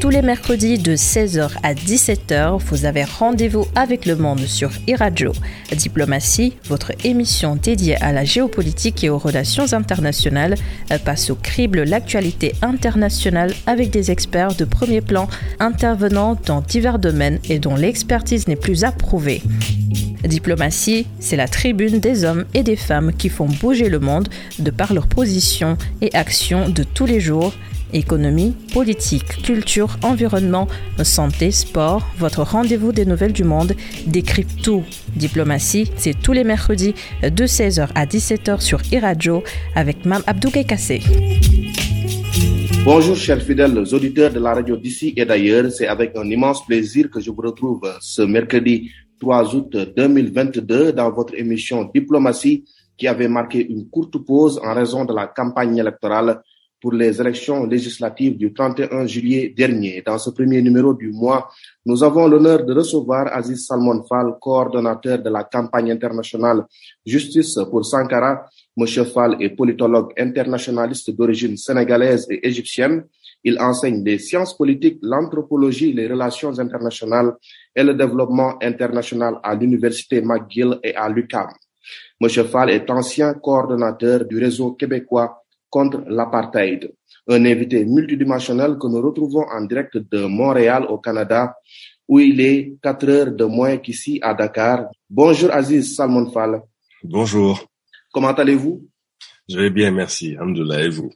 Tous les mercredis de 16h à 17h, vous avez rendez-vous avec le monde sur iRadio. Diplomatie, votre émission dédiée à la géopolitique et aux relations internationales, passe au crible l'actualité internationale avec des experts de premier plan intervenant dans divers domaines et dont l'expertise n'est plus approuvée. Diplomatie, c'est la tribune des hommes et des femmes qui font bouger le monde de par leurs positions et actions de tous les jours Économie, politique, culture, environnement, santé, sport, votre rendez-vous des nouvelles du monde décrypte tout. Diplomatie, c'est tous les mercredis de 16h à 17h sur iRadio avec Mme Abdou Kassé. Bonjour chers fidèles auditeurs de la radio d'ici et d'ailleurs, c'est avec un immense plaisir que je vous retrouve ce mercredi 3 août 2022 dans votre émission Diplomatie qui avait marqué une courte pause en raison de la campagne électorale pour les élections législatives du 31 juillet dernier. Dans ce premier numéro du mois, nous avons l'honneur de recevoir Aziz Salmon Fall, coordonnateur de la campagne internationale Justice pour Sankara. Monsieur Fall est politologue internationaliste d'origine sénégalaise et égyptienne. Il enseigne les sciences politiques, l'anthropologie, les relations internationales et le développement international à l'université McGill et à l'UQAM. Monsieur Fall est ancien coordonnateur du réseau québécois contre l'apartheid. Un invité multidimensionnel que nous retrouvons en direct de Montréal au Canada, où il est 4 heures de moins qu'ici à Dakar. Bonjour Aziz Salmon Fall. Bonjour. Comment allez-vous? Je vais bien, merci. Alhamdulillah, et vous?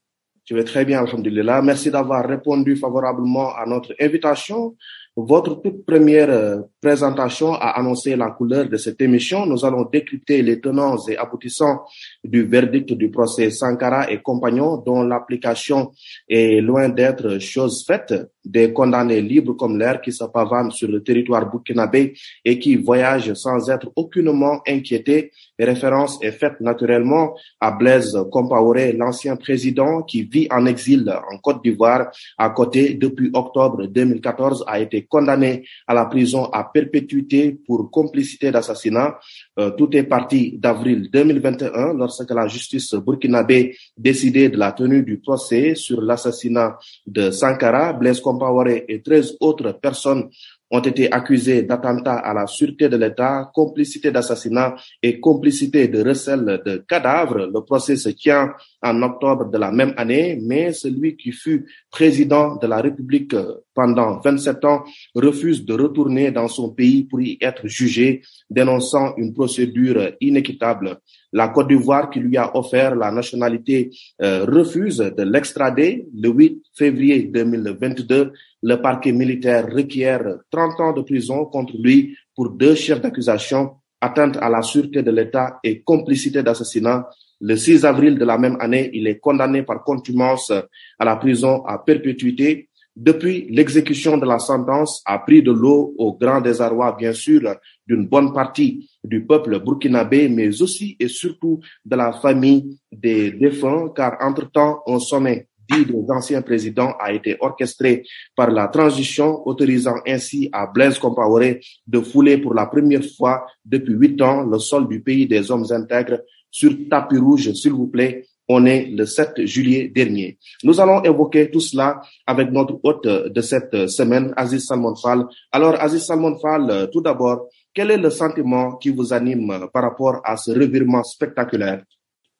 Je vais très bien, Alhamdulillah. Merci d'avoir répondu favorablement à notre invitation. Votre toute première euh, présentation a annoncé la couleur de cette émission. Nous allons décrypter les tenants et aboutissants du verdict du procès Sankara et compagnons dont l'application est loin d'être chose faite. Des condamnés libres comme l'air qui se pavanent sur le territoire burkinabé et qui voyagent sans être aucunement inquiétés. Référence est faite naturellement à Blaise Compaoré, l'ancien président qui vit en exil en Côte d'Ivoire à côté depuis octobre 2014 a été condamné à la prison à perpétuité pour complicité d'assassinat. Euh, tout est parti d'avril 2021 lorsque la justice burkinabé décidait de la tenue du procès sur l'assassinat de Sankara, Blaise Compaoré et 13 autres personnes ont été accusés d'attentat à la sûreté de l'État, complicité d'assassinat et complicité de recel de cadavres. Le procès se tient en octobre de la même année, mais celui qui fut président de la République pendant 27 ans refuse de retourner dans son pays pour y être jugé, dénonçant une procédure inéquitable. La Côte d'Ivoire, qui lui a offert la nationalité, euh, refuse de l'extrader. Le 8 février 2022, le parquet militaire requiert 30 ans de prison contre lui pour deux chefs d'accusation, atteinte à la sûreté de l'État et complicité d'assassinat. Le 6 avril de la même année, il est condamné par contumance à la prison à perpétuité depuis, l'exécution de la sentence a pris de l'eau au grand désarroi, bien sûr, d'une bonne partie du peuple burkinabé, mais aussi et surtout de la famille des défunts, car entre-temps, un sommet dit des anciens présidents a été orchestré par la transition, autorisant ainsi à Blaise Compaoré de fouler pour la première fois depuis huit ans le sol du pays des hommes intègres sur tapis rouge, s'il vous plaît, on est le 7 juillet dernier. Nous allons évoquer tout cela avec notre hôte de cette semaine, Aziz Salmon Fall. Alors, Aziz Salmon Fall, tout d'abord, quel est le sentiment qui vous anime par rapport à ce revirement spectaculaire?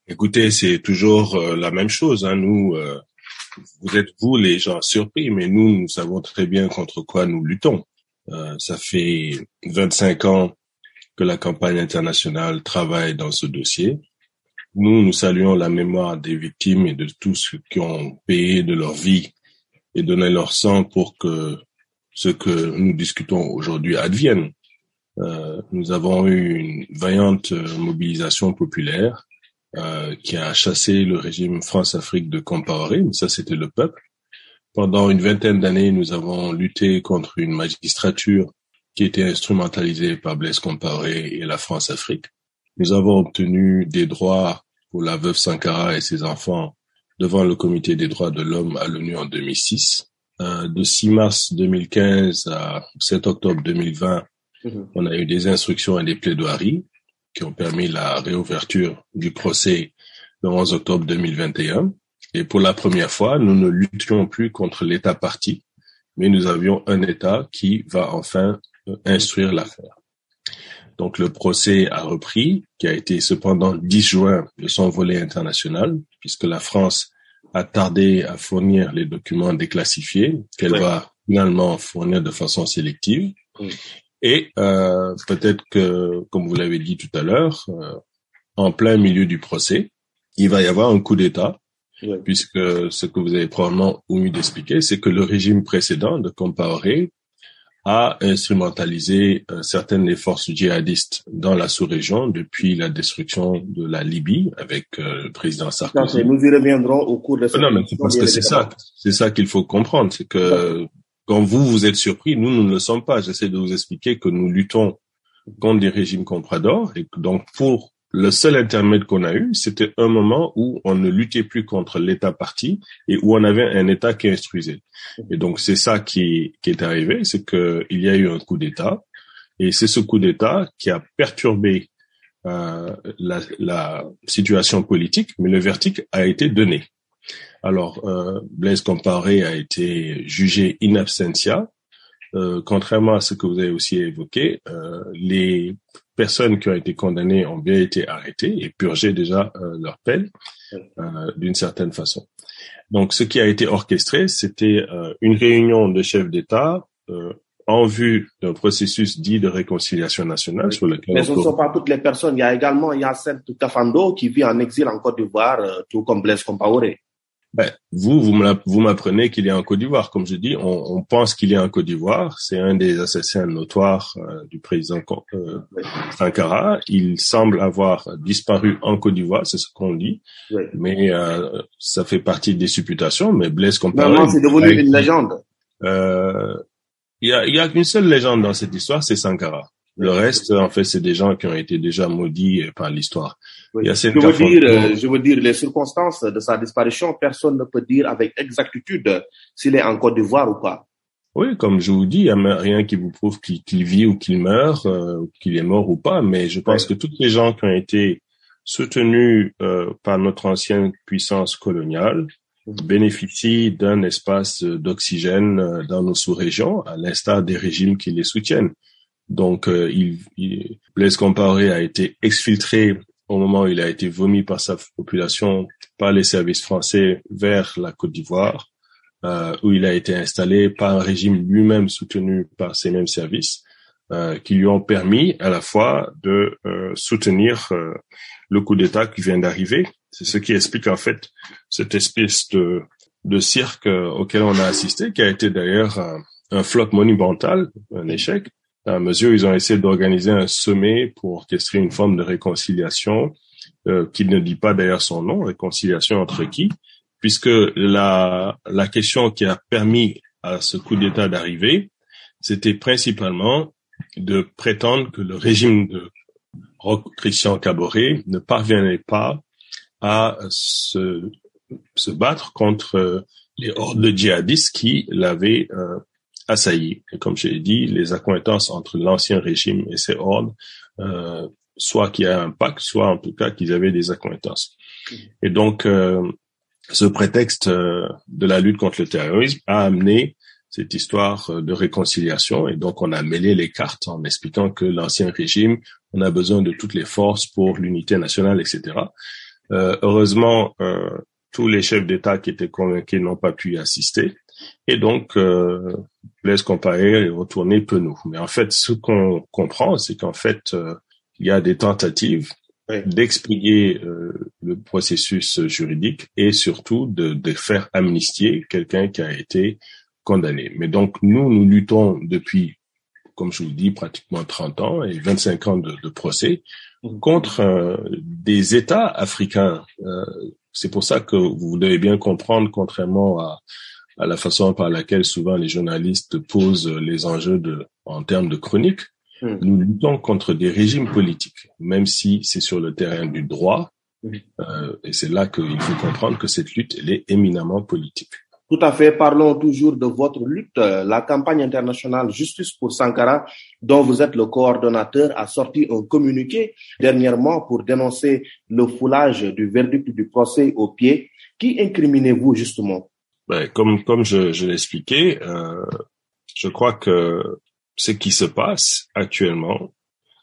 Écoutez, c'est toujours euh, la même chose. Hein. Nous, euh, vous êtes vous les gens surpris, mais nous, nous savons très bien contre quoi nous luttons. Euh, ça fait 25 ans que la campagne internationale travaille dans ce dossier. Nous, nous saluons la mémoire des victimes et de tous ceux qui ont payé de leur vie et donné leur sang pour que ce que nous discutons aujourd'hui advienne. Euh, nous avons eu une vaillante mobilisation populaire euh, qui a chassé le régime France-Afrique de Compaoré, mais ça c'était le peuple. Pendant une vingtaine d'années, nous avons lutté contre une magistrature qui était instrumentalisée par Blaise Compaoré et la France-Afrique. Nous avons obtenu des droits pour la veuve Sankara et ses enfants devant le Comité des droits de l'homme à l'ONU en 2006. Euh, de 6 mars 2015 à 7 octobre 2020, mhm. on a eu des instructions et des plaidoiries qui ont permis la réouverture du procès le 11 octobre 2021. Et pour la première fois, nous ne luttions plus contre l'État parti, mais nous avions un État qui va enfin euh, instruire l'affaire. Donc le procès a repris, qui a été cependant 10 juin de son volet international, puisque la France a tardé à fournir les documents déclassifiés qu'elle va finalement fournir de façon sélective. Et euh, peut-être que, comme vous l'avez dit tout à l'heure, euh, en plein milieu du procès, il va y avoir un coup d'État, puisque ce que vous avez probablement oublié d'expliquer, c'est que le régime précédent de Compaoré a instrumentalisé euh, certaines des forces djihadistes dans la sous-région depuis la destruction de la Libye avec euh, le président Sarkozy. nous y reviendrons au cours de cette Non, mais c'est parce que c'est ça, c'est ça qu'il faut comprendre, c'est que quand vous vous êtes surpris, nous nous ne le sommes pas. J'essaie de vous expliquer que nous luttons contre des régimes compradors et que donc pour le seul intermède qu'on a eu, c'était un moment où on ne luttait plus contre l'État parti et où on avait un État qui instruisait. Et donc c'est ça qui, qui est arrivé, c'est qu'il y a eu un coup d'État et c'est ce coup d'État qui a perturbé euh, la, la, situation politique, mais le verdict a été donné. Alors euh, Blaise Comparé a été jugé in absentia. Euh, contrairement à ce que vous avez aussi évoqué, euh, les personnes qui ont été condamnées ont bien été arrêtées et purgé déjà euh, leur peine euh, d'une certaine façon. Donc, ce qui a été orchestré, c'était euh, une réunion de chefs d'État en vue d'un processus dit de réconciliation nationale sur lequel. Mais ce ne sont pas toutes les personnes. Il y a également Yacine Kafando qui vit en exil en Côte d'Ivoire, tout comme Blaise Compaoré. Ben, vous, vous m'apprenez qu'il est en Côte d'Ivoire. Comme je dis, on, on pense qu'il est en Côte d'Ivoire. C'est un des assassins notoires euh, du président euh, Sankara. Il semble avoir disparu en Côte d'Ivoire, c'est ce qu'on dit. Mais euh, ça fait partie des supputations. Mais Blaise Compaoré... Non, c'est devenu une légende. Euh, il y a, y a qu'une seule légende dans cette histoire, c'est Sankara. Le reste, en fait, c'est des gens qui ont été déjà maudits par l'histoire. Oui. je, veux dire, euh, je veux dire, les circonstances de sa disparition, personne ne peut dire avec exactitude s'il est en Côte d'Ivoire ou pas. Oui, comme je vous dis, il n'y a rien qui vous prouve qu'il vit ou qu'il meurt, euh, qu'il est mort ou pas, mais je pense que toutes les gens qui ont été soutenus euh, par notre ancienne puissance coloniale mm-hmm. bénéficient d'un espace d'oxygène dans nos sous-régions, à l'instar des régimes qui les soutiennent. Donc, euh, il, il, Blaise Compaoré a été exfiltré au moment où il a été vomi par sa population, par les services français vers la Côte d'Ivoire, euh, où il a été installé par un régime lui-même soutenu par ces mêmes services, euh, qui lui ont permis à la fois de euh, soutenir le coup d'État qui vient d'arriver. C'est ce qui explique en fait cette espèce de, cirque auquel on a assisté, qui a été d'ailleurs un flop monumental, un échec, à mesure ils ont essayé d'organiser un sommet pour orchestrer une forme de réconciliation euh, qui ne dit pas d'ailleurs son nom, réconciliation entre qui, puisque la, la question qui a permis à ce coup d'État d'arriver, c'était principalement de prétendre que le régime de Christian Caboret ne parvenait pas à se, se battre contre les hordes de djihadistes qui l'avaient euh, Et comme je l'ai dit, les accointances entre l'ancien régime et ses ordres, euh, soit qu'il y a un pacte, soit en tout cas qu'ils avaient des accointances. Et donc, euh, ce prétexte euh, de la lutte contre le terrorisme a amené cette histoire de réconciliation. Et donc, on a mêlé les cartes en expliquant que l'ancien régime, on a besoin de toutes les forces pour l'unité nationale, etc. Euh, heureusement, euh, tous les chefs d'État qui étaient convaincus n'ont pas pu y assister. Et donc, euh, Blaise Compaoré est retourné penaud. Mais en fait, ce qu'on comprend, c'est qu'en fait, euh, il y a des tentatives d'expliquer euh, le processus juridique et surtout de, de faire amnistier quelqu'un qui a été condamné. Mais donc, nous, nous luttons depuis, comme je vous dis, pratiquement 30 ans et 25 ans de, de procès mmh. contre euh, des États africains. Euh, c'est pour ça que vous devez bien comprendre, contrairement à, à la façon par laquelle souvent les journalistes posent les enjeux de, en termes de chronique, mmh. nous luttons contre des régimes politiques, même si c'est sur le terrain du droit. Mmh. Euh, et c'est là qu'il faut comprendre que cette lutte, elle est éminemment politique. Tout à fait. Parlons toujours de votre lutte. La campagne internationale Justice pour Sankara, dont vous êtes le coordonnateur, a sorti un communiqué dernièrement pour dénoncer le foulage du verdict du procès au pied Qui incriminez-vous justement? Comme comme je, je l'expliquais, euh, je crois que ce qui se passe actuellement,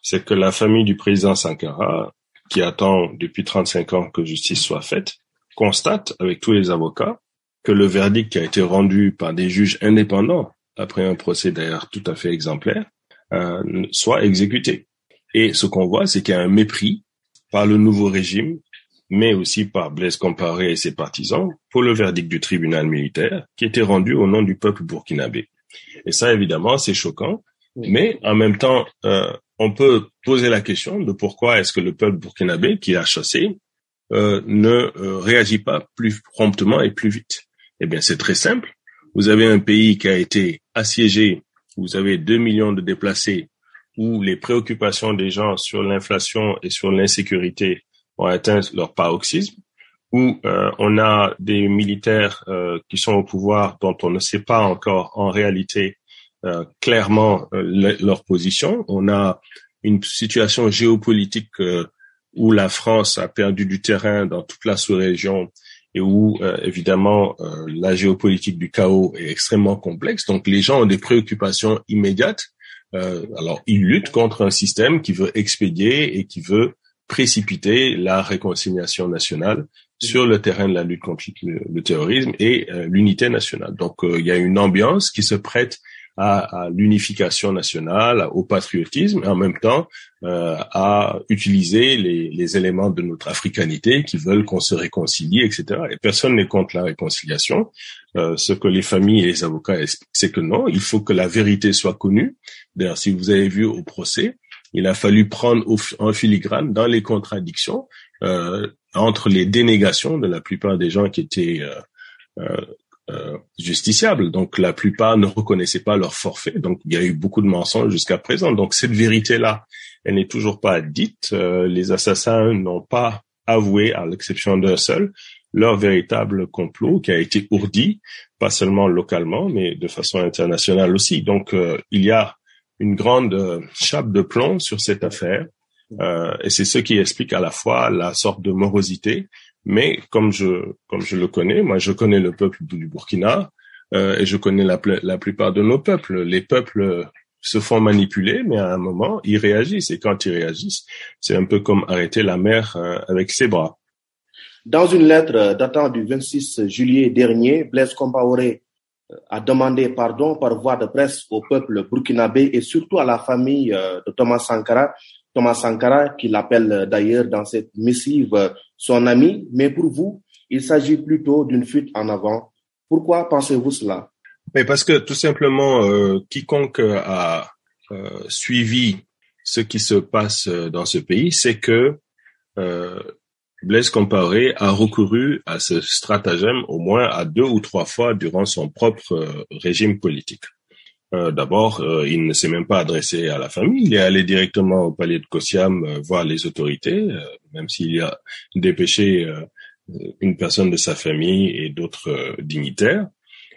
c'est que la famille du président Sankara, qui attend depuis 35 ans que justice soit faite, constate avec tous les avocats que le verdict qui a été rendu par des juges indépendants après un procès d'ailleurs tout à fait exemplaire euh, soit exécuté. Et ce qu'on voit, c'est qu'il y a un mépris par le nouveau régime, mais aussi par Blaise Compaoré et ses partisans pour le verdict du tribunal militaire qui était rendu au nom du peuple burkinabé. Et ça, évidemment, c'est choquant. Mais en même temps, euh, on peut poser la question de pourquoi est-ce que le peuple burkinabé qui a chassé euh, ne euh, réagit pas plus promptement et plus vite. Eh bien, c'est très simple. Vous avez un pays qui a été assiégé, vous avez deux millions de déplacés, où les préoccupations des gens sur l'inflation et sur l'insécurité ont atteint leur paroxysme, où euh, on a des militaires euh, qui sont au pouvoir dont on ne sait pas encore en réalité euh, clairement leur position. On a une situation géopolitique où la France a perdu du terrain dans toute la sous-région et où évidemment la géopolitique du chaos est extrêmement complexe. Donc les gens ont des préoccupations immédiates. alors ils luttent contre un système qui veut expédier et qui veut précipiter la réconciliation nationale sur le terrain de la lutte contre le, terrorisme et euh, l'unité nationale. Donc euh, il y a une ambiance qui se prête à, à l'unification nationale, au patriotisme, et en même temps euh, à utiliser les, les, éléments de notre africanité qui veulent qu'on se réconcilie, etc. Et personne n'est contre la réconciliation. Ce que les familles et les avocats expliquent, c'est que non, il faut que la vérité soit connue. D'ailleurs, si vous avez vu au procès, il a fallu prendre en filigrane dans les contradictions euh, entre les dénégations de la plupart des gens qui étaient euh, euh, euh, justiciables. Donc la plupart ne reconnaissaient pas leur forfait. Donc il y a eu beaucoup de mensonges jusqu'à présent. Donc cette vérité-là, elle n'est toujours pas dite. Euh, les assassins n'ont pas avoué, à l'exception d'un seul, leur véritable complot qui a été ourdi, pas seulement localement, mais de façon internationale aussi. Donc il y a une grande euh, chape de plomb sur cette affaire. Euh, et c'est ce qui explique à la fois la sorte de morosité, mais comme je comme je le connais, moi je connais le peuple du Burkina euh, et je connais la, la plupart de nos peuples. Les peuples se font manipuler, mais à un moment ils réagissent et quand ils réagissent, c'est un peu comme arrêter la mer euh, avec ses bras. Dans une lettre datant du 26 juillet dernier, Blaise Compaoré a demandé pardon par voie de presse au peuple burkinabé et surtout à la famille euh, de Thomas Sankara. Thomas Sankara, qui l'appelle d'ailleurs dans cette missive euh, son ami, mais pour vous, il s'agit plutôt d'une fuite en avant. Pourquoi pensez-vous cela? Mais parce que tout simplement, euh, quiconque a suivi ce qui se passe dans ce pays, c'est que Blaise Compaoré a recouru à ce stratagème au moins à deux ou trois fois durant son propre euh, régime politique. Euh, D'abord, euh, il ne s'est même pas adressé à la famille, il est allé directement au palais de Kossiam voir les autorités, même s'il a dépêché une personne de sa famille et d'autres dignitaires.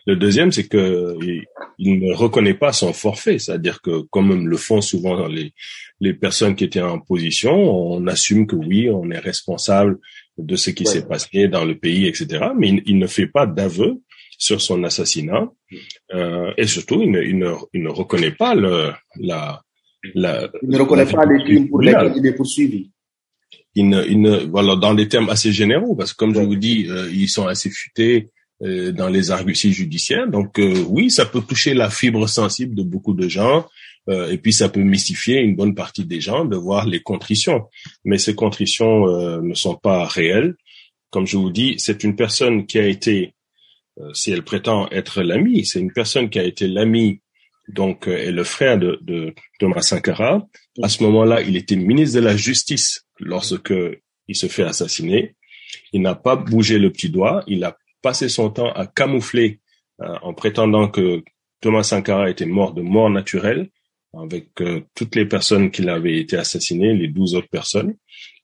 Le deuxième, c'est que il, ne reconnaît pas son forfait, c'est-à-dire que comme le font souvent les, les personnes qui étaient en position, on assume que oui, on est responsable de ce qui s'est passé dans le pays, etc. Mais il, ne fait pas d'aveu sur son assassinat euh, et surtout, il ne, il, ne, il ne, reconnaît pas le, la, la. Il ne reconnaît pas les crimes pour lesquels il est poursuivi. Il ne, il ne, voilà, dans des termes assez généraux, parce que comme je vous dis, euh, ils sont assez futés euh, dans les arguties judiciaires. Donc euh, oui, ça peut toucher la fibre sensible de beaucoup de gens. Euh, et puis ça peut mystifier une bonne partie des gens de voir les contritions. Mais ces contritions ne sont pas réelles. Comme je vous dis, c'est une personne qui a été, si elle prétend être l'ami, c'est une personne qui a été l'ami donc et le frère de, de Thomas Sankara. À ce moment-là, il était ministre de la Justice lorsque il se fait assassiner. Il n'a pas bougé le petit doigt. Il a passé son temps à camoufler euh, en prétendant que Thomas Sankara était mort de mort naturelle avec euh, toutes les personnes qui avaient été assassinées, les douze autres personnes.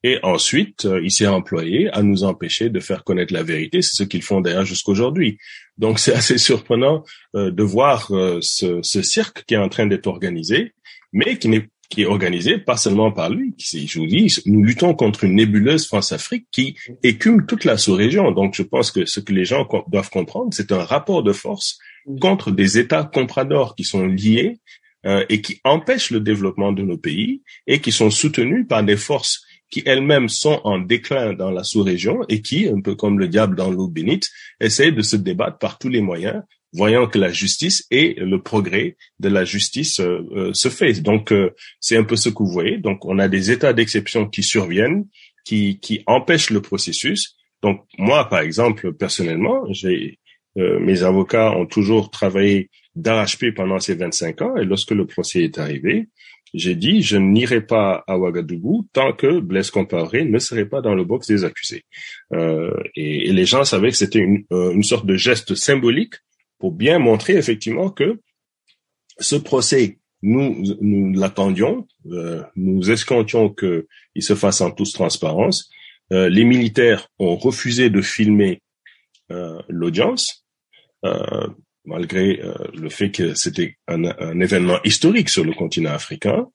Et ensuite, euh, il s'est employé à nous empêcher de faire connaître la vérité. C'est ce qu'ils font d'ailleurs jusqu'aujourd'hui. Donc c'est assez surprenant de voir ce, ce, cirque qui est en train d'être organisé, mais qui n'est qui est organisé pas seulement par lui. Je vous dis, nous luttons contre une nébuleuse France-Afrique qui écume toute la sous-région. Donc, je pense que ce que les gens doivent comprendre, c'est un rapport de force contre des États compradors qui sont liés euh, et qui empêchent le développement de nos pays et qui sont soutenus par des forces qui elles-mêmes sont en déclin dans la sous-région et qui, un peu comme le diable dans l'eau bénite, essayent de se débattre par tous les moyens voyant que la justice et le progrès de la justice euh, euh, se fait. Donc, euh, c'est un peu ce que vous voyez. Donc, on a des états d'exception qui surviennent, qui, qui empêchent le processus. Donc, moi, par exemple, personnellement, j'ai mes avocats ont toujours travaillé d'arrache-pied pendant ces 25 ans et lorsque le procès est arrivé, j'ai dit je n'irai pas à Ouagadougou tant que Blaise Compaoré ne serait pas dans le box des accusés. Euh, et, et, les gens savaient que c'était une, une sorte de geste symbolique pour bien montrer effectivement que ce procès, nous, nous l'attendions, euh, nous escomptions qu'il se fasse en toute transparence. Euh, les militaires ont refusé de filmer euh, l'audience, euh, malgré euh, le fait que c'était un, un, événement historique sur le continent africain.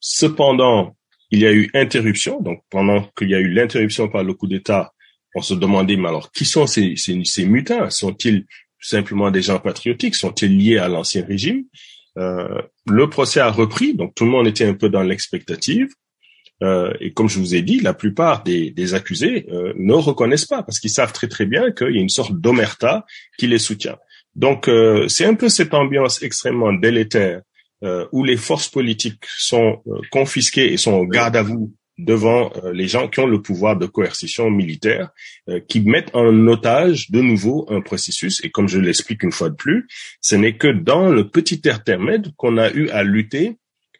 Cependant, il y a eu interruption. Donc, pendant qu'il y a eu l'interruption par le coup d'État, on se demandait, mais alors, qui sont ces, ces, ces mutins Sont-ils simplement des gens patriotiques Sont-ils liés à l'ancien régime euh, Le procès a repris, donc tout le monde était un peu dans l'expectative. Euh, et comme je vous ai dit, la plupart des, accusés euh, ne reconnaissent pas parce qu'ils savent très très bien qu'il y a une sorte d'omerta qui les soutient. Donc c'est un peu cette ambiance extrêmement délétère où les forces politiques sont confisquées et sont au garde à vous devant euh, les gens qui ont le pouvoir de coercition militaire, euh, qui mettent en otage de nouveau un processus. Et comme je l'explique une fois de plus, ce n'est que dans le petit intermède qu'on a eu à lutter,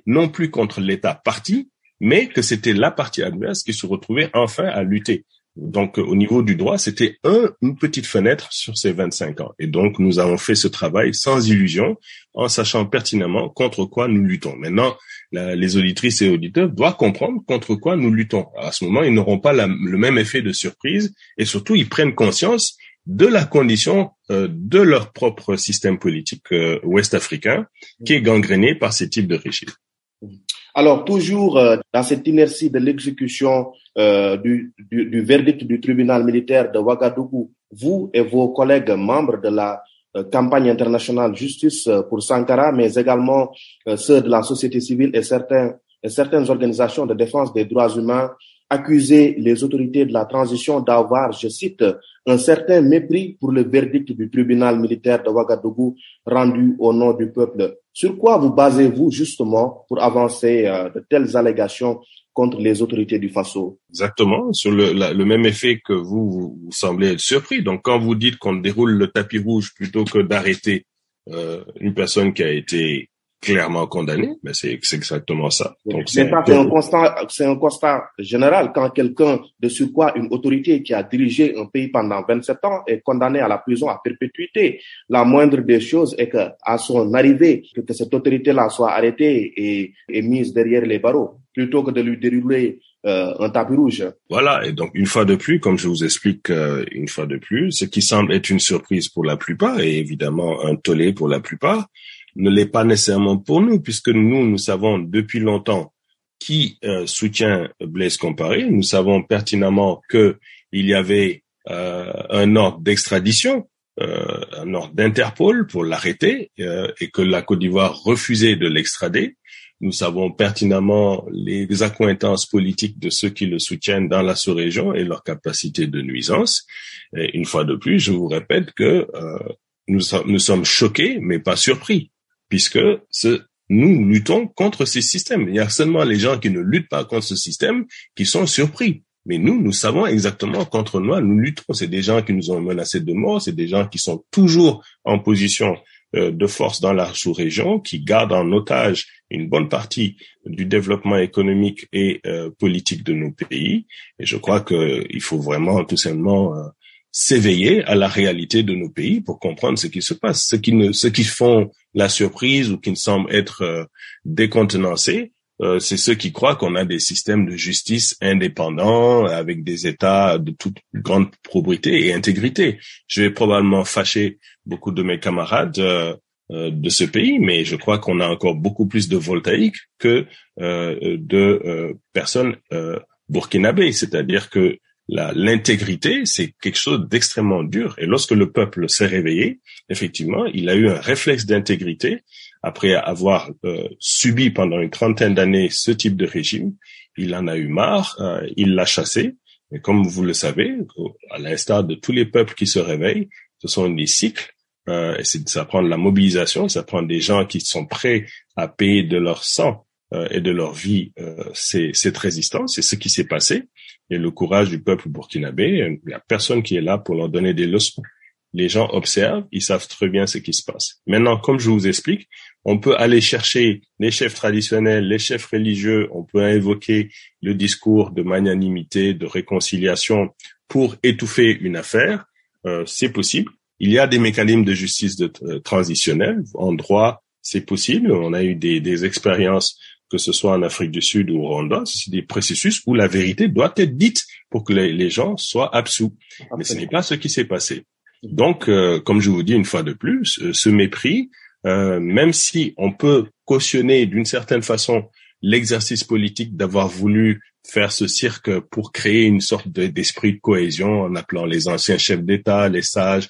non plus contre l'État parti, mais que c'était la partie adverse qui se retrouvait enfin à lutter. Donc, au niveau du droit, c'était un, une petite fenêtre sur ces 25 ans. Et donc, nous avons fait ce travail sans illusion, en sachant pertinemment contre quoi nous luttons. Maintenant, les auditrices et auditeurs doivent comprendre contre quoi nous luttons. à ce moment, ils n'auront pas le même effet de surprise et surtout, ils prennent conscience de la condition euh, de leur propre système politique euh, ouest-africain qui est gangréné par ces types de régimes. Alors, toujours euh, dans cette inertie de l'exécution du, du, verdict du tribunal militaire de Ouagadougou, vous et vos collègues membres de la euh, campagne internationale justice euh, pour Sankara, mais également euh, ceux de la société civile et, certaines organisations de défense des droits humains accusaient les autorités de la transition d'avoir, je cite, un certain mépris pour le verdict du tribunal militaire de Ouagadougou rendu au nom du peuple. Sur quoi vous basez-vous justement pour avancer de telles allégations contre les autorités du Faso? Exactement, sur le, le même effet que vous, vous, semblez être surpris. Donc, quand vous dites qu'on déroule le tapis rouge plutôt que d'arrêter euh, une personne qui a été clairement condamné, mais c'est exactement ça. Donc c'est un constat, c'est un constat général quand quelqu'un de surcroît une autorité qui a dirigé un pays pendant 27 ans est condamné à la prison à perpétuité. La moindre des choses est que à son arrivée que, cette autorité-là soit arrêtée et, et mise derrière les barreaux plutôt que de lui dérouler euh, un tapis rouge. Voilà, et donc une fois de plus, comme je vous explique euh, une fois de plus, ce qui semble être une surprise pour la plupart et évidemment un tollé pour la plupart, ne l'est pas nécessairement pour nous, puisque nous, nous savons depuis longtemps qui euh, soutient Blaise Comparé. Nous savons pertinemment que il y avait euh, un ordre d'extradition, euh, un ordre d'Interpol pour l'arrêter, et que la Côte d'Ivoire refusait de l'extrader. Nous savons pertinemment les accointances politiques de ceux qui le soutiennent dans la sous-région et leur capacité de nuisance. Et une fois de plus, je vous répète que nous, nous sommes choqués, mais pas surpris puisque ce, nous luttons contre ces systèmes. Il y a seulement les gens qui ne luttent pas contre ce système qui sont surpris. Mais nous, nous savons exactement contre nous, nous luttons. C'est des gens qui nous ont menacés de mort, c'est des gens qui sont toujours en position euh, de force dans la sous-région, qui gardent en otage une bonne partie du développement économique et euh, politique de nos pays. Et je crois qu'il faut vraiment tout simplement euh, s'éveiller à la réalité de nos pays pour comprendre ce qui se passe. Ceux qui ne, ceux qui font la surprise ou qui ne semblent être euh, décontenancés, euh, c'est ceux qui croient qu'on a des systèmes de justice indépendants avec des États de toute grande probité et intégrité. Je vais probablement fâcher beaucoup de mes camarades. Euh, de ce pays, mais je crois qu'on a encore beaucoup plus de voltaïques que de personnes burkinabées, c'est-à-dire que l'intégrité, c'est quelque chose d'extrêmement dur. Et lorsque le peuple s'est réveillé, effectivement, il a eu un réflexe d'intégrité après avoir euh, subi pendant une trentaine d'années ce type de régime. Il en a eu marre, euh, il l'a chassé. Et comme vous le savez, à l'instar de tous les peuples qui se réveillent, ce sont des cycles. Euh, et ça prend de la mobilisation, ça prend des gens qui sont prêts à payer de leur sang et de leur vie cette résistance. C'est ce qui s'est passé et le courage du peuple burkinabé. Il n'y a personne qui est là pour leur donner des leçons. Les gens observent, ils savent très bien ce qui se passe. Maintenant, comme je vous explique, on peut aller chercher les chefs traditionnels, les chefs religieux, on peut invoquer le discours de magnanimité, de réconciliation pour étouffer une affaire. Euh, c'est possible. Il y a des mécanismes de justice de, euh, transitionnelle. En droit, c'est possible. On a eu des, des expériences que ce soit en Afrique du Sud ou au Rwanda, c'est des processus où la vérité doit être dite pour que les, gens soient absous. Mais ce n'est pas ce qui s'est passé. Donc, euh, comme je vous dis une fois de plus, euh, ce mépris, euh, même si on peut cautionner d'une certaine façon l'exercice politique d'avoir voulu faire ce cirque pour créer une sorte d'esprit de, cohésion en appelant les anciens chefs d'État, les sages,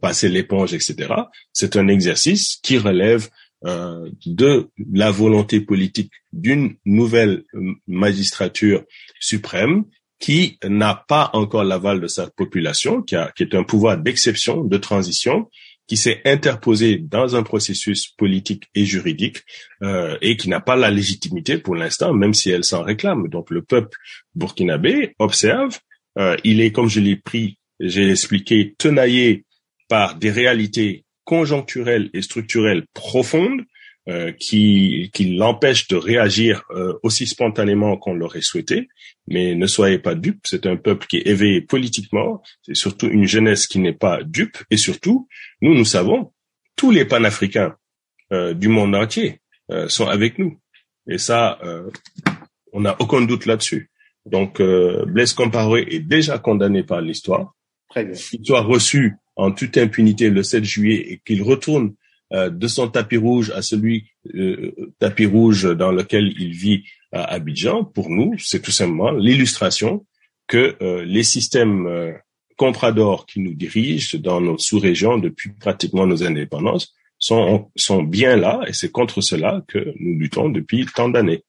passer l'éponge, etc. C'est un exercice qui relève euh, de la volonté politique d'une nouvelle magistrature suprême qui n'a pas encore l'aval de sa population, qui, a, qui est un pouvoir d'exception, de transition, qui s'est interposé dans un processus politique et juridique euh, et qui n'a pas la légitimité pour l'instant, même si elle s'en réclame. Donc le peuple burkinabé observe, euh, il est, comme je l'ai pris, j'ai expliqué, tenaillé par des réalités conjoncturelle et structurelle profonde euh, qui, qui l'empêche de réagir euh, aussi spontanément qu'on l'aurait souhaité. Mais ne soyez pas dupes, c'est un peuple qui est éveillé politiquement, c'est surtout une jeunesse qui n'est pas dupe, et surtout, nous, nous savons, tous les panafricains euh, du monde entier euh, sont avec nous. Et ça, euh, on n'a aucun doute là-dessus. Donc, Blaise Compaoré est déjà condamné par l'histoire. Qu'il soit reçu en toute impunité le 7 juillet et qu'il retourne euh, de son tapis rouge à celui euh, tapis rouge dans lequel il vit à Abidjan, pour nous, c'est tout simplement l'illustration que euh, les systèmes euh, compradors qui nous dirigent dans nos sous-régions depuis pratiquement nos indépendances sont, sont bien là et c'est contre cela que nous luttons depuis tant d'années.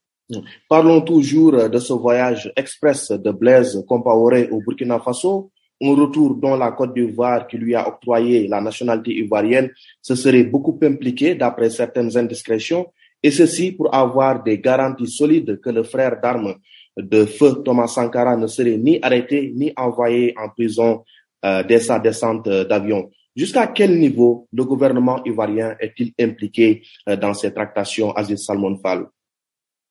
Parlons toujours de ce voyage express de Blaise Compaoré au Burkina Faso un retour dans la Côte d'Ivoire qui lui a octroyé la nationalité ivoirienne se serait beaucoup impliqué d'après certaines indiscrétions, et ceci pour avoir des garanties solides que le frère d'armes de feu Thomas Sankara ne serait ni arrêté ni envoyé en prison euh, dès sa descente d'avion. Jusqu'à quel niveau le gouvernement ivoirien est-il impliqué euh, dans ces tractations, Aziz Salmon Fall?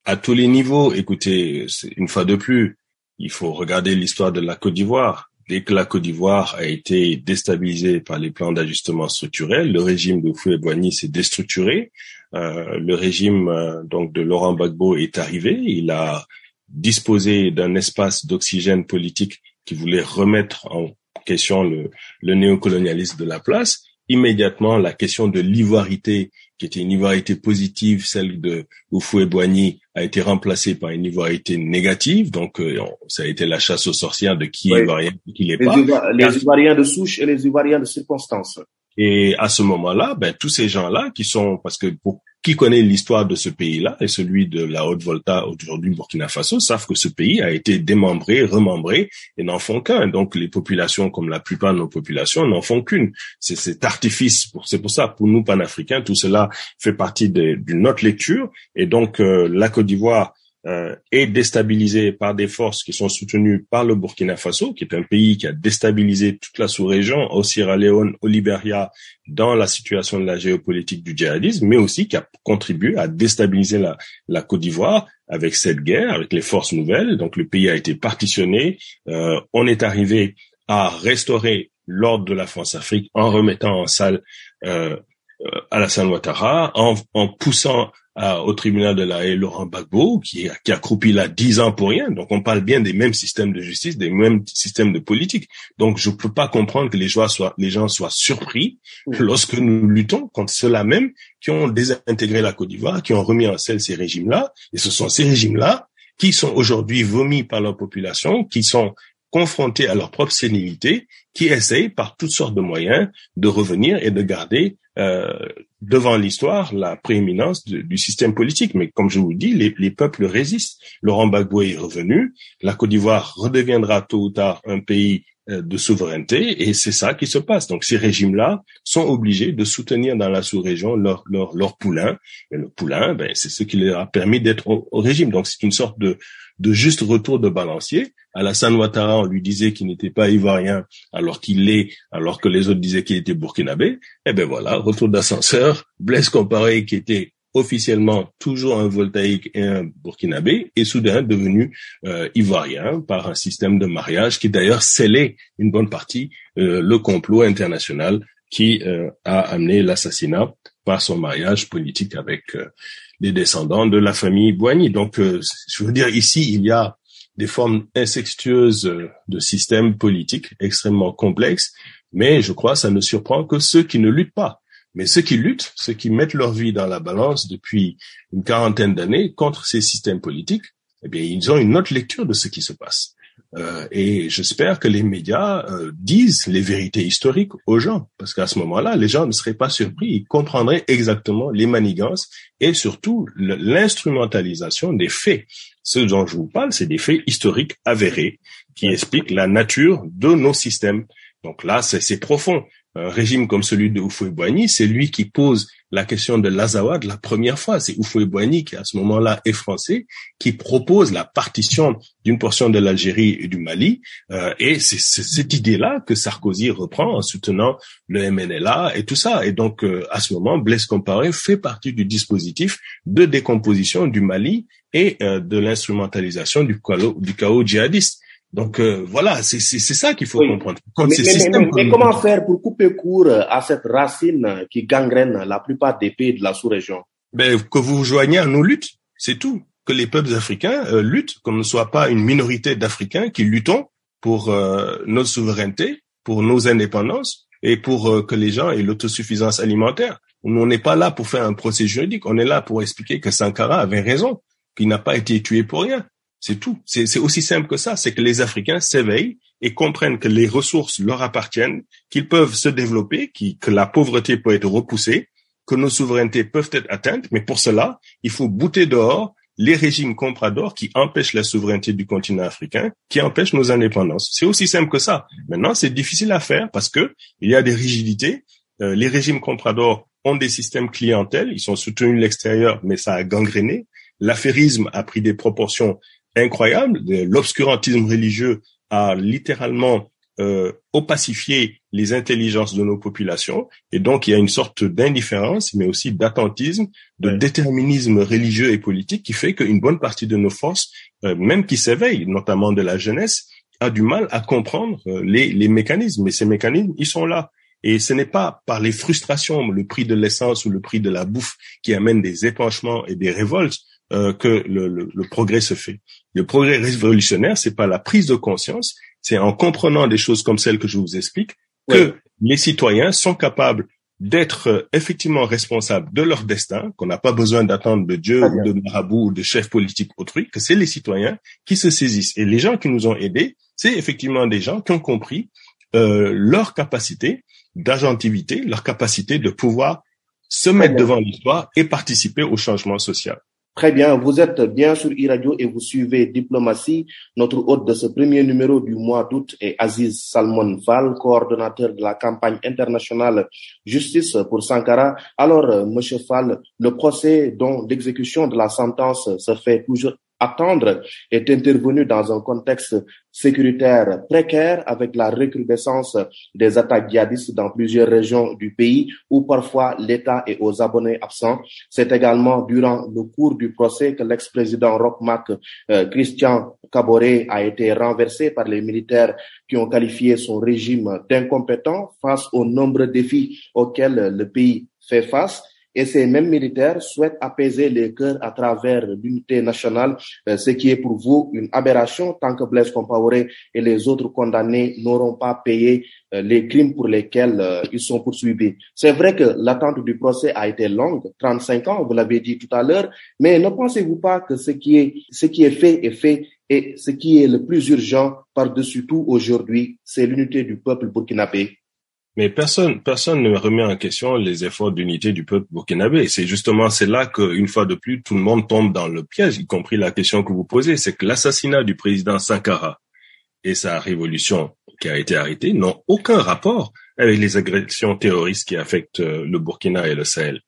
À tous les niveaux, écoutez, une fois de plus, il faut regarder l'histoire de la Côte d'Ivoire Dès que la Côte d'Ivoire a été déstabilisée par les plans d'ajustement structurel, le régime de Fouet-Boigny s'est déstructuré. Euh, le régime euh, donc de Laurent Gbagbo est arrivé. Il a disposé d'un espace d'oxygène politique qui voulait remettre en question le, le néocolonialisme de la place. Immédiatement, la question de l'ivoirité qui était une ivoirité positive, celle de Oufou-Boigny, a été remplacée par une ivoirité négative. Donc, euh, ça a été la chasse aux sorcières de qui est ivoirien et qui l'est pas. les Ivoiriens de souche et les Ivoiriens de circonstance. Et à ce moment-là, ben, tous ces gens-là qui sont, parce que pour qui connaît l'histoire de ce pays-là et celui de la Haute-Volta aujourd'hui Burkina Faso savent que ce pays a été démembré, remembré et n'en font qu'un. Donc les populations, comme la plupart de nos populations, n'en font qu'une. C'est cet artifice. C'est pour ça, pour nous panafricains, tout cela fait partie d'une autre lecture. Et donc euh, la Côte d'Ivoire est déstabilisé par des forces qui sont soutenues par le Burkina Faso, qui est un pays qui a déstabilisé toute la sous-région, au Sierra Leone, au Liberia, dans la situation de la géopolitique du djihadisme, mais aussi qui a contribué à déstabiliser la, la Côte d'Ivoire avec cette guerre, avec les forces nouvelles. Donc le pays a été partitionné. Euh, on est arrivé à restaurer l'ordre de la France-Afrique en remettant en salle euh, Alassane Ouattara, en, en poussant au tribunal de la Haye Laurent Gbagbo, qui, qui a croupi là dix ans pour rien. Donc on parle bien des mêmes systèmes de justice, des mêmes systèmes de politique. Donc je peux pas comprendre que les gens soient, les gens soient surpris lorsque nous luttons contre ceux-là même qui ont désintégré la Côte d'Ivoire, qui ont remis en selle ces régimes-là. Et ce sont ces régimes-là qui sont aujourd'hui vomis par leur population, qui sont confrontés à leur propre sénilité, qui essayent par toutes sortes de moyens de revenir et de garder euh, devant l'histoire la prééminence du système politique. Mais comme je vous dis, les, les peuples résistent. Laurent Gbagbo est revenu, la Côte d'Ivoire redeviendra tôt ou tard un pays euh, de souveraineté et c'est ça qui se passe. Donc ces régimes-là sont obligés de soutenir dans la sous-région leur, leur, leur poulain. Et le poulain, ben, c'est ce qui leur a permis d'être au, régime. Donc c'est une sorte de, de juste retour de balancier. Alassane Ouattara, on lui disait qu'il n'était pas ivoirien alors qu'il l'est, alors que les autres disaient qu'il était burkinabé. Eh ben voilà, retour d'ascenseur. Blaise Comparé qui était officiellement toujours un voltaïque et un burkinabé, et soudain devenu euh, ivoirien par un système de mariage qui d'ailleurs scellait une bonne partie euh, le complot international qui euh, a amené l'assassinat par son mariage politique avec les descendants de la famille Boigny. Donc, je veux dire, ici, il y a des formes incestueuses de systèmes politiques extrêmement complexes, mais je crois que ça ne surprend que ceux qui ne luttent pas. Mais ceux qui luttent, ceux qui mettent leur vie dans la balance depuis une quarantaine d'années contre ces systèmes politiques, eh bien, ils ont une autre lecture de ce qui se passe. Euh, et j'espère que les médias euh, disent les vérités historiques aux gens, parce qu'à ce moment-là, les gens ne seraient pas surpris, ils comprendraient exactement les manigances et surtout l'instrumentalisation des faits. Ce dont je vous parle, c'est des faits historiques avérés qui expliquent la nature de nos systèmes. Donc là, c'est profond un régime comme celui de Houphouët-Boigny, c'est lui qui pose la question de l'Azawad la première fois. C'est Houphouët-Boigny qui, à ce moment-là, est français, qui propose la partition d'une portion de l'Algérie et du Mali. Euh, et c'est cette idée-là que Sarkozy reprend en soutenant le MNLA et tout ça. Et donc, euh, à ce moment, Blaise Compaoré fait partie du dispositif de décomposition du Mali et euh, de l'instrumentalisation du du chaos djihadiste. Donc euh, voilà, c'est ça qu'il faut comprendre. mais, comment faire pour couper court à cette racine qui gangrène la plupart des pays de la sous-région? Ben, Que vous joignez à nos luttes, c'est tout. Que les peuples africains euh, luttent, qu'on ne soit pas une minorité d'Africains qui luttons pour euh, notre souveraineté, pour nos indépendances et pour que les gens aient l'autosuffisance alimentaire. On n'est pas là pour faire un procès juridique, on est là pour expliquer que Sankara avait raison, qu'il n'a pas été tué pour rien. C'est tout. C'est aussi simple que ça. C'est que les Africains s'éveillent et comprennent que les ressources leur appartiennent, qu'ils peuvent se développer, que la pauvreté peut être repoussée, que nos souverainetés peuvent être atteintes. Mais pour cela, il faut bouter dehors les régimes compradors qui empêchent la souveraineté du continent africain, qui empêchent nos indépendances. C'est aussi simple que ça. Maintenant, c'est difficile à faire parce que il y a des rigidités. Euh, les régimes compradors ont des systèmes clientèles, ils sont soutenus de l'extérieur, mais ça a gangréné. L'affairisme a pris des proportions incroyable. L'obscurantisme religieux a littéralement euh, opacifié les intelligences de nos populations et donc il y a une sorte d'indifférence mais aussi d'attentisme, de déterminisme religieux et politique qui fait qu'une bonne partie de nos forces, euh, même qui s'éveillent, notamment de la jeunesse, a du mal à comprendre euh, les, les mécanismes. Mais ces mécanismes, ils sont là. Et ce n'est pas par les frustrations, le prix de l'essence ou le prix de la bouffe qui amène des épanchements et des révoltes euh, que le, le, le, progrès se fait. Le progrès révolutionnaire, c'est pas la prise de conscience, c'est en comprenant des choses comme celles que je vous explique que les citoyens sont capables d'être euh, effectivement responsables de leur destin, qu'on n'a pas besoin d'attendre de Dieu ou de marabout ou de chef politique autrui, que c'est les citoyens qui se saisissent. Et les gens qui nous ont aidés, c'est effectivement des gens qui ont compris euh, leur capacité d'agentivité, leur capacité de pouvoir se mettre devant l'histoire et participer au changement social. Très bien, vous êtes bien sur e-radio et vous suivez Diplomatie. Notre hôte de ce premier numéro du mois d'août est Aziz Salmon Fall, coordonnateur de la campagne internationale Justice pour Sankara. Alors, euh, Monsieur Fall, le procès dont l'exécution de la sentence se fait toujours attendre est intervenu dans un contexte sécuritaire précaire avec la recrudescence des attaques djihadistes dans plusieurs régions du pays où parfois l'État est aux abonnés absents. C'est également durant le cours du procès que l'ex-président Rockmark euh, Christian Caboret a été renversé par les militaires qui ont qualifié son régime d'incompétent face aux nombreux défis auxquels le pays fait face et ces mêmes militaires souhaitent apaiser les cœurs à travers l'unité nationale, euh, ce qui est pour vous une aberration tant que Blaise Compaoré et les autres condamnés n'auront pas payé euh, les crimes pour lesquels euh, ils sont poursuivis. C'est vrai que l'attente du procès a été longue, 35 ans, vous l'avez dit tout à l'heure, mais ne pensez-vous pas que ce qui est, ce qui est fait est fait et ce qui est le plus urgent par-dessus tout aujourd'hui, c'est l'unité du peuple burkinabé? Mais personne, personne ne remet en question les efforts d'unité du peuple burkinabé. C'est justement, c'est là qu'une fois de plus, tout le monde tombe dans le piège, y compris la question que vous posez. C'est que l'assassinat du président Sankara et sa révolution qui a été arrêtée n'ont aucun rapport avec les agressions terroristes qui affectent euh, le Burkina et le Sahel.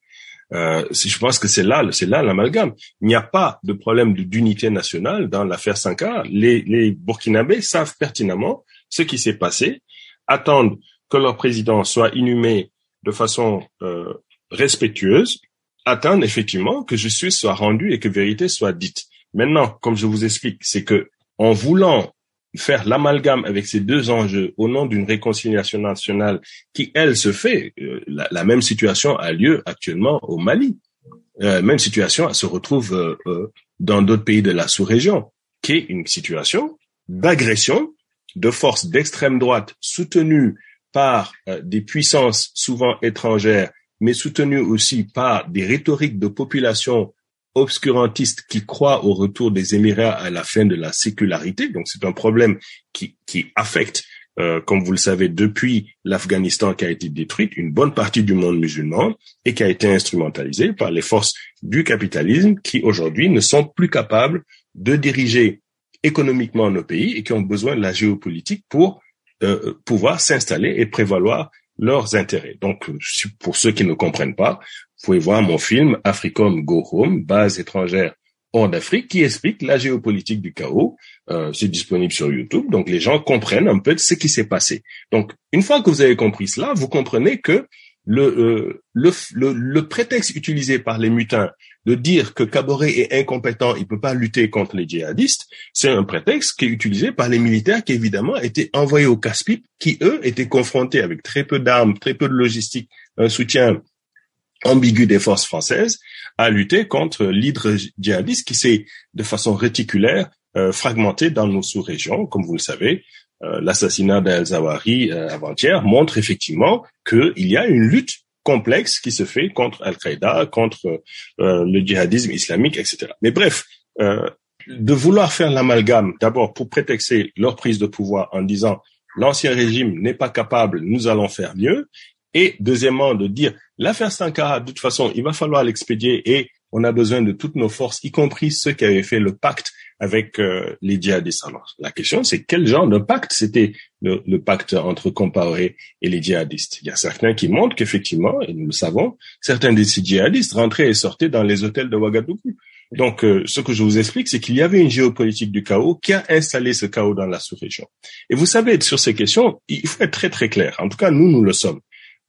Euh, je pense que c'est là, c'est là l'amalgame. Il n'y a pas de problème d'unité nationale dans l'affaire Sankara. Les, les Burkinabés savent pertinemment ce qui s'est passé, attendent que leur président soit inhumé de façon euh, respectueuse, attendent effectivement que justice soit rendue et que vérité soit dite. Maintenant, comme je vous explique, c'est que en voulant faire l'amalgame avec ces deux enjeux au nom d'une réconciliation nationale qui, elle, se fait, euh, la, même situation a lieu actuellement au Mali. Euh, même situation se retrouve euh, dans d'autres pays de la sous-région, qui est une situation d'agression de forces d'extrême droite soutenues par euh, des puissances souvent étrangères, mais soutenues aussi par des rhétoriques de populations obscurantistes qui croient au retour des Émirats à la fin de la sécularité. Donc c'est un problème qui, qui affecte, euh, comme vous le savez, depuis l'Afghanistan qui a été détruite, une bonne partie du monde musulman et qui a été instrumentalisé par les forces du capitalisme qui aujourd'hui ne sont plus capables de diriger économiquement nos pays et qui ont besoin de la géopolitique pour euh, pouvoir s'installer et prévaloir leurs intérêts. Donc, pour ceux qui ne comprennent pas, vous pouvez voir mon film Africom Go Home, base étrangère hors d'Afrique, qui explique la géopolitique du chaos. Euh, c'est disponible sur YouTube, donc les gens comprennent un peu ce qui s'est passé. Donc, une fois que vous avez compris cela, vous comprenez que le, euh, le, le, le, prétexte utilisé par les mutins de dire que Kaboré est incompétent, il peut pas lutter contre les djihadistes, c'est un prétexte qui est utilisé par les militaires qui évidemment étaient envoyés au casse-pipe, qui eux étaient confrontés avec très peu d'armes, très peu de logistique, un soutien ambigu des forces françaises, à lutter contre l'hydre djihadiste qui s'est de façon réticulaire euh, fragmenté dans nos sous-régions, comme vous le savez, euh, l'assassinat d'El Zawahri euh, avant-hier montre effectivement qu'il y a une lutte complexe qui se fait contre Al-Qaïda, contre euh, le djihadisme islamique, etc. Mais bref, de vouloir faire l'amalgame, d'abord pour prétexter leur prise de pouvoir en disant l'ancien régime n'est pas capable, nous allons faire mieux, et deuxièmement de dire l'affaire Sankara, de toute façon, il va falloir l'expédier et on a besoin de toutes nos forces, y compris ceux qui avaient fait le pacte avec euh, les djihadistes. Alors, la question, c'est quel genre de pacte c'était le, le, pacte entre Compaoré et les djihadistes? Il y a certains qui montrent qu'effectivement, et nous le savons, certains de ces djihadistes rentraient et sortaient dans les hôtels de Ouagadougou. Donc, euh, ce que je vous explique, c'est qu'il y avait une géopolitique du chaos qui a installé ce chaos dans la sous-région. Et vous savez, sur ces questions, il faut être très très clair. En tout cas, nous, nous le sommes.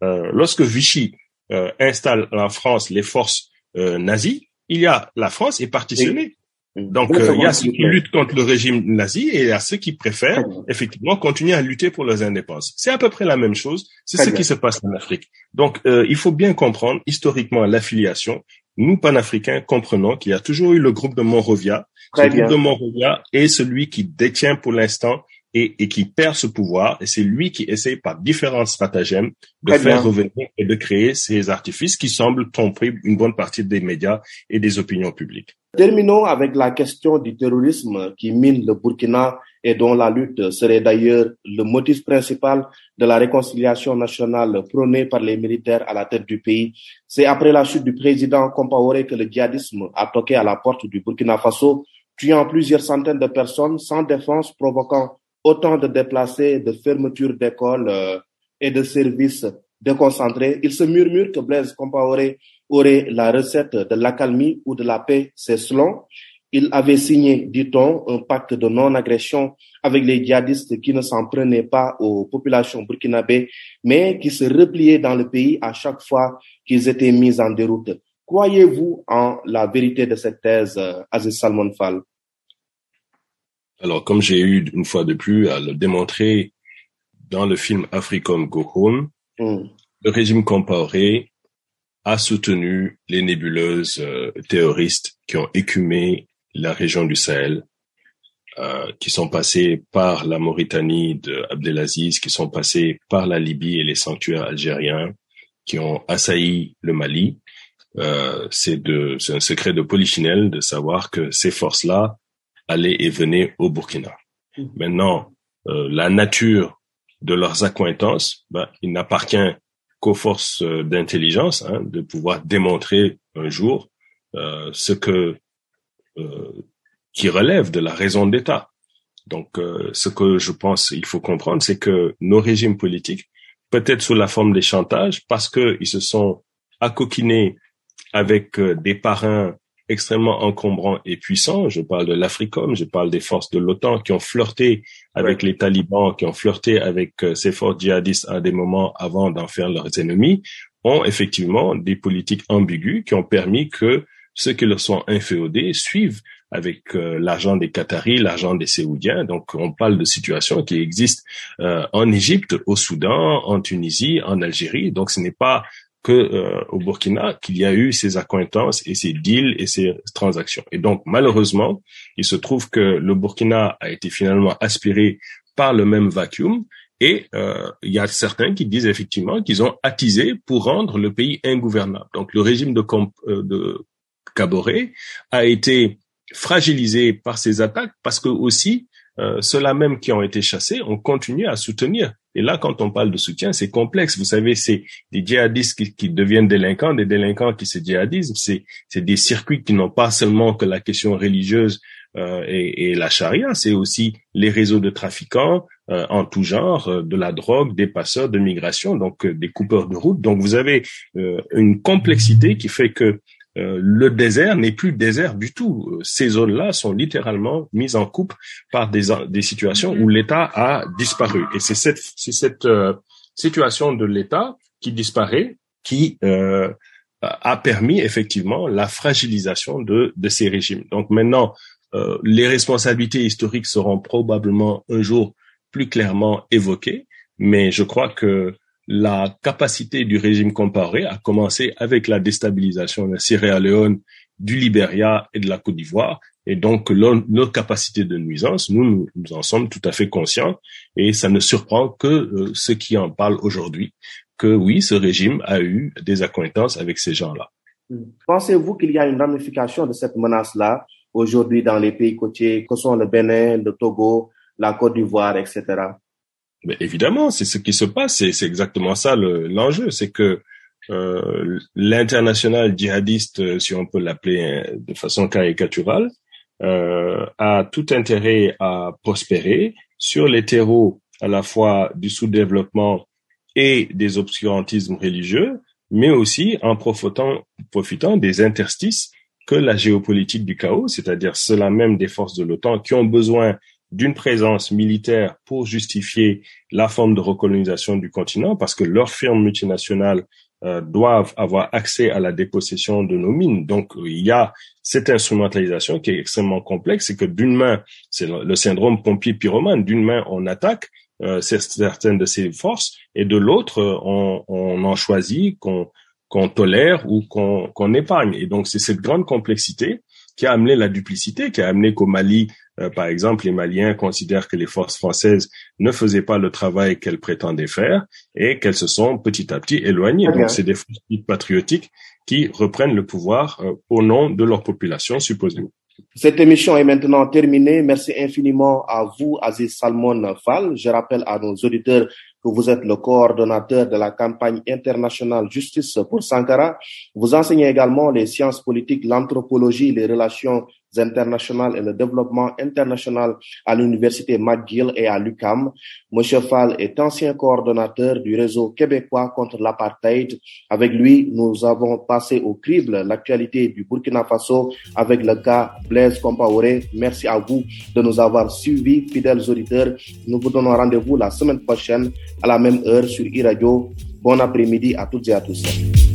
Euh, lorsque Vichy euh, installe en France les forces nazies, il y a la France est partitionnée. Donc, euh, il y a ceux qui luttent contre le régime nazi et il y a ceux qui préfèrent effectivement continuer à lutter pour leurs indépendances. C'est à peu près la même chose. C'est ce qui se passe en Afrique. Donc, euh, il faut bien comprendre historiquement l'affiliation. Nous, panafricains, comprenons qu'il y a toujours eu le groupe de Monrovia. Ce groupe de Monrovia est celui qui détient pour l'instant et, qui perd ce pouvoir. Et c'est lui qui essaye par différents stratagèmes de faire revenir et de créer ces artifices qui semblent tromper une bonne partie des médias et des opinions publiques. Terminons avec la question du terrorisme qui mine le Burkina et dont la lutte serait d'ailleurs le motif principal de la réconciliation nationale prônée par les militaires à la tête du pays. C'est après la chute du président Compaoré que le djihadisme a toqué à la porte du Burkina Faso, tuant plusieurs centaines de personnes sans défense, provoquant autant de déplacés, de fermetures d'écoles euh, et de services déconcentrés. Il se murmure que Blaise Compaoré aurait la recette de l'accalmie ou de la paix, c'est selon. Il avait signé, dit-on, un pacte de non-agression avec les djihadistes qui ne s'en prenaient pas aux populations burkinabées, mais qui se repliaient dans le pays à chaque fois qu'ils étaient mis en déroute. Croyez-vous en la vérité de cette thèse, euh, Aziz Salman Fall? Alors, comme j'ai eu une fois de plus à le démontrer dans le film Africom Go Home, hmm. le régime comparé a soutenu les nébuleuses terroristes qui ont écumé la région du Sahel, qui sont passées par la Mauritanie de Abdelaziz, qui sont passées par la Libye et les sanctuaires algériens, qui ont assailli le Mali. Euh, c'est un secret de polichinelle de savoir que ces forces-là allaient et venaient au Burkina. Mmh. Maintenant, euh, la nature de leurs accointances, ben, il n'appartient qu'aux forces euh, d'intelligence hein, de pouvoir démontrer un jour euh, ce que euh, qui relève de la raison d'État. Donc, ce que je pense il faut comprendre, c'est que nos régimes politiques peut-être sous la forme des chantages, parce qu'ils se sont accoquinés avec euh, des parrains extrêmement encombrants et puissants. Je parle de l'Africom, je parle des forces de l'OTAN qui ont flirté avec les talibans, qui ont flirté avec euh, ces forces djihadistes à des moments avant d'en faire leurs ennemis, ont effectivement des politiques ambiguës qui ont permis que ceux qui leur sont inféodés suivent avec euh, l'argent des Qataris, l'argent des Séoudiens. Donc, on parle de situations qui existent euh, en Égypte, au Soudan, en Tunisie, en Algérie. Donc, ce n'est pas que euh, au Burkina qu'il y a eu ces accointances et ces deals et ces transactions. Et donc, malheureusement, il se trouve que le Burkina a été finalement aspiré par le même vacuum. Et il y a certains qui disent effectivement qu'ils ont attisé pour rendre le pays ingouvernable. Donc le régime de, de Caboret a été fragilisés par ces attaques parce que aussi euh, ceux-là même qui ont été chassés ont continué à soutenir. Et là, quand on parle de soutien, c'est complexe. Vous savez, c'est des djihadistes qui, qui, deviennent délinquants, des délinquants qui se djihadisent. C'est, c'est des circuits qui n'ont pas seulement que la question religieuse euh, et, et, la charia, c'est aussi les réseaux de trafiquants euh, en tout genre, euh, de la drogue, des passeurs de migration, donc euh, des coupeurs de route. Donc vous avez une complexité qui fait que euh, le désert n'est plus désert du tout. Euh, ces zones-là sont littéralement mises en coupe par des, des situations où l'État a disparu. Et c'est cette, euh, situation de l'État qui disparaît qui a permis effectivement la fragilisation de, de ces régimes. Donc maintenant, les responsabilités historiques seront probablement un jour plus clairement évoquées, mais je crois que la capacité du régime comparé a commencé avec la déstabilisation de Sierra Leone, du Libéria et de la Côte d'Ivoire. Et donc, nos capacités de nuisance, nous, nous en sommes tout à fait conscients. Et ça ne surprend que euh, ceux qui en parlent aujourd'hui, que oui, ce régime a eu des accointances avec ces gens-là. Pensez-vous qu'il y a une ramification de cette menace-là aujourd'hui dans les pays côtiers, que sont le Bénin, le Togo, la Côte d'Ivoire, etc. Mais évidemment, c'est ce qui se passe. C'est exactement ça l'enjeu. c'est que euh, l'international djihadiste, euh, si on peut l'appeler hein, de façon caricaturale, euh, a tout intérêt à prospérer sur les terreaux à la fois du sous-développement et des obscurantismes religieux, mais aussi en profitant, profitant des interstices que la géopolitique du chaos, c'est-à-dire cela même des forces de l'OTAN qui ont besoin d'une présence militaire pour justifier la forme de recolonisation du continent, parce que leurs firmes multinationales euh, doivent avoir accès à la dépossession de nos mines. Donc, il y a cette instrumentalisation qui est extrêmement complexe, c'est que d'une main, c'est le syndrome pompier-pyromane, d'une main, on attaque euh, certaines de ces forces, et de l'autre, on, on, en choisit qu'on qu'on tolère ou qu'on qu'on épargne. Et donc, c'est cette grande complexité qui a amené la duplicité, qui a amené qu'au Mali, euh, par exemple, les Maliens considèrent que les forces françaises ne faisaient pas le travail qu'elles prétendaient faire et qu'elles se sont petit à petit éloignées. Donc, c'est des forces patriotiques qui reprennent le pouvoir euh, au nom de leur population, supposément. Cette émission est maintenant terminée. Merci infiniment à vous, Aziz Salmon Fall. Je rappelle à nos auditeurs que vous êtes le coordonnateur de la campagne internationale Justice pour Sankara. Vous enseignez également les sciences politiques, l'anthropologie, les relations internationales et le développement international à l'université McGill et à l'UCAM. Monsieur Fall est ancien coordonnateur du réseau québécois contre l'apartheid. Avec lui, nous avons passé au crible l'actualité du Burkina Faso avec le cas Blaise Compaoré. Merci à vous de nous avoir suivis, fidèles auditeurs. Nous vous donnons rendez-vous la semaine prochaine à la même heure sur e-radio. Bon après-midi à toutes et à tous.